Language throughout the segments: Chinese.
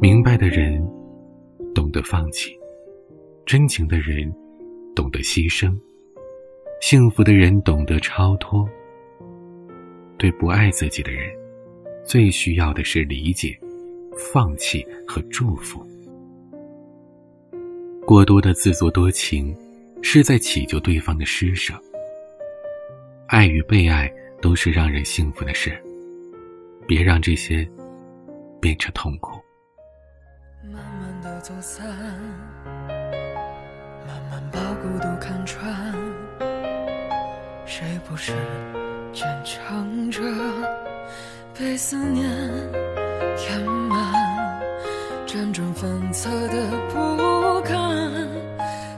明白的人懂得放弃，真情的人懂得牺牲，幸福的人懂得超脱。对不爱自己的人，最需要的是理解、放弃和祝福。过多的自作多情，是在祈求对方的施舍。爱与被爱都是让人幸福的事，别让这些变成痛苦。慢慢的走散，慢慢把孤独看穿，谁不是？坚强着，被思念填满，辗转反侧的不甘，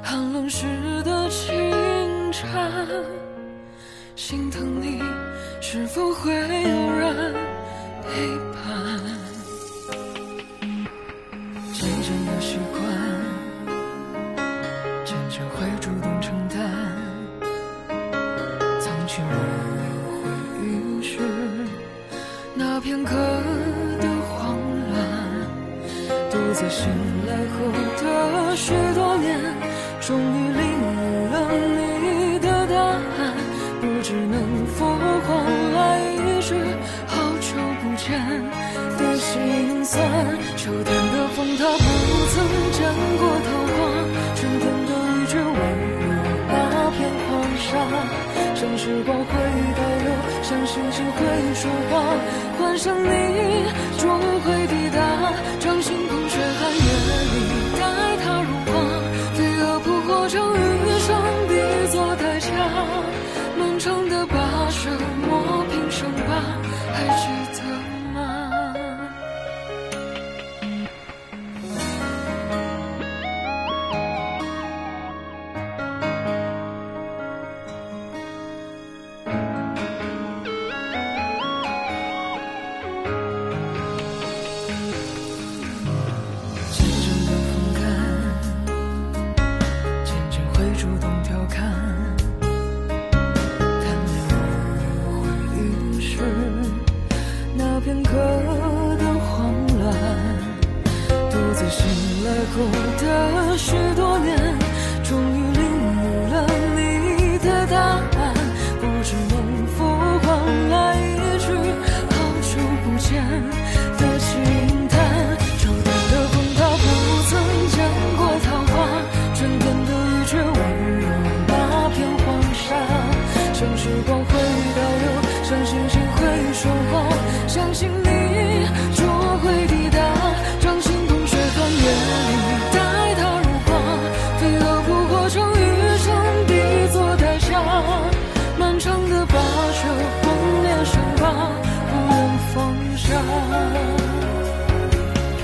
寒冷时的轻颤，心疼你是否会有人陪伴？渐渐的习惯，渐渐会主动承担，藏起来。那片刻的慌乱，独自醒来后的许多年，终于领悟了你他不曾见过桃花，春天的雨却温柔那片黄沙。像时光会倒流，像星星会说话。幻想你终会抵达，我的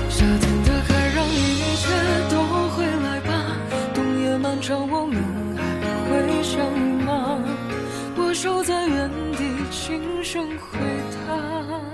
夏天的海让一切都回来吧，冬夜漫长我们还会相遇吗？我守在原地，轻声回答。